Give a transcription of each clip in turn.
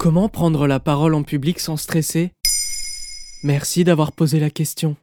Comment prendre la parole en public sans stresser? Merci d'avoir posé la question.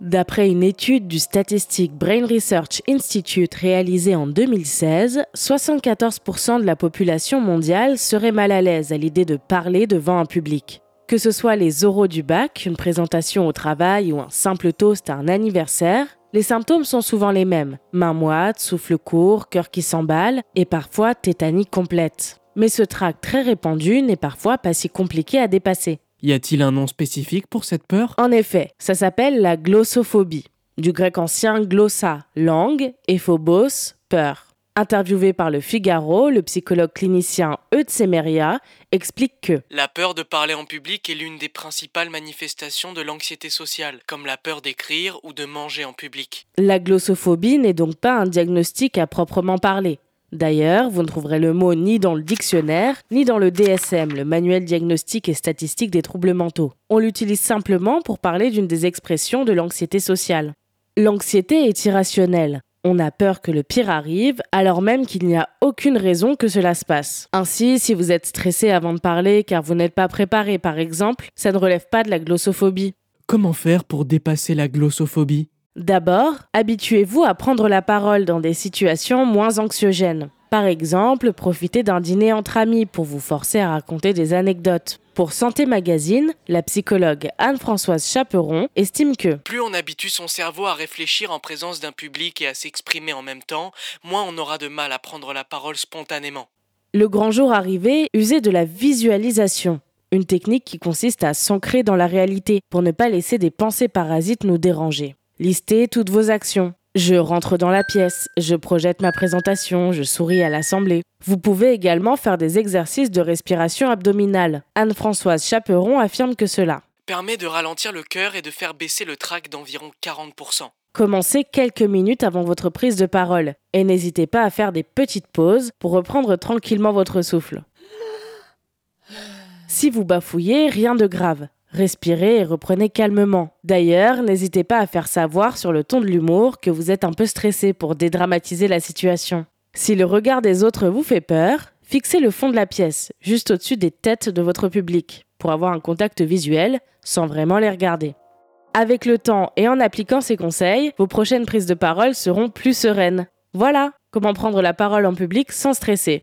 D'après une étude du Statistic Brain Research Institute réalisée en 2016, 74% de la population mondiale serait mal à l'aise à l'idée de parler devant un public. Que ce soit les oraux du bac, une présentation au travail ou un simple toast à un anniversaire, les symptômes sont souvent les mêmes. Main moite, souffle court, cœur qui s'emballe et parfois tétanie complète. Mais ce trac très répandu n'est parfois pas si compliqué à dépasser. Y a-t-il un nom spécifique pour cette peur? En effet, ça s'appelle la glossophobie, du grec ancien glossa, langue, et phobos, peur. Interviewé par le Figaro, le psychologue clinicien Eutsemeria explique que La peur de parler en public est l'une des principales manifestations de l'anxiété sociale, comme la peur d'écrire ou de manger en public. la glossophobie n'est donc pas un diagnostic à proprement parler. D'ailleurs, vous ne trouverez le mot ni dans le dictionnaire, ni dans le DSM, le manuel diagnostique et statistique des troubles mentaux. On l'utilise simplement pour parler d'une des expressions de l'anxiété sociale. L'anxiété est irrationnelle. On a peur que le pire arrive, alors même qu'il n'y a aucune raison que cela se passe. Ainsi, si vous êtes stressé avant de parler car vous n'êtes pas préparé par exemple, ça ne relève pas de la glossophobie. Comment faire pour dépasser la glossophobie? D'abord, habituez-vous à prendre la parole dans des situations moins anxiogènes. Par exemple, profitez d'un dîner entre amis pour vous forcer à raconter des anecdotes. Pour Santé Magazine, la psychologue Anne-Françoise Chaperon estime que Plus on habitue son cerveau à réfléchir en présence d'un public et à s'exprimer en même temps, moins on aura de mal à prendre la parole spontanément. le grand jour arrivé, usez de la visualisation. Une technique qui consiste à s'ancrer dans la réalité pour ne pas laisser des pensées parasites nous déranger. Listez toutes vos actions. Je rentre dans la pièce, je projette ma présentation, je souris à l'assemblée. Vous pouvez également faire des exercices de respiration abdominale. Anne-Françoise Chaperon affirme que cela. Permet de ralentir le cœur et de faire baisser le trac d'environ 40%. Commencez quelques minutes avant votre prise de parole et n'hésitez pas à faire des petites pauses pour reprendre tranquillement votre souffle. Si vous bafouillez, rien de grave. Respirez et reprenez calmement. D'ailleurs, n'hésitez pas à faire savoir sur le ton de l'humour que vous êtes un peu stressé pour dédramatiser la situation. Si le regard des autres vous fait peur, fixez le fond de la pièce, juste au-dessus des têtes de votre public, pour avoir un contact visuel sans vraiment les regarder. Avec le temps et en appliquant ces conseils, vos prochaines prises de parole seront plus sereines. Voilà comment prendre la parole en public sans stresser.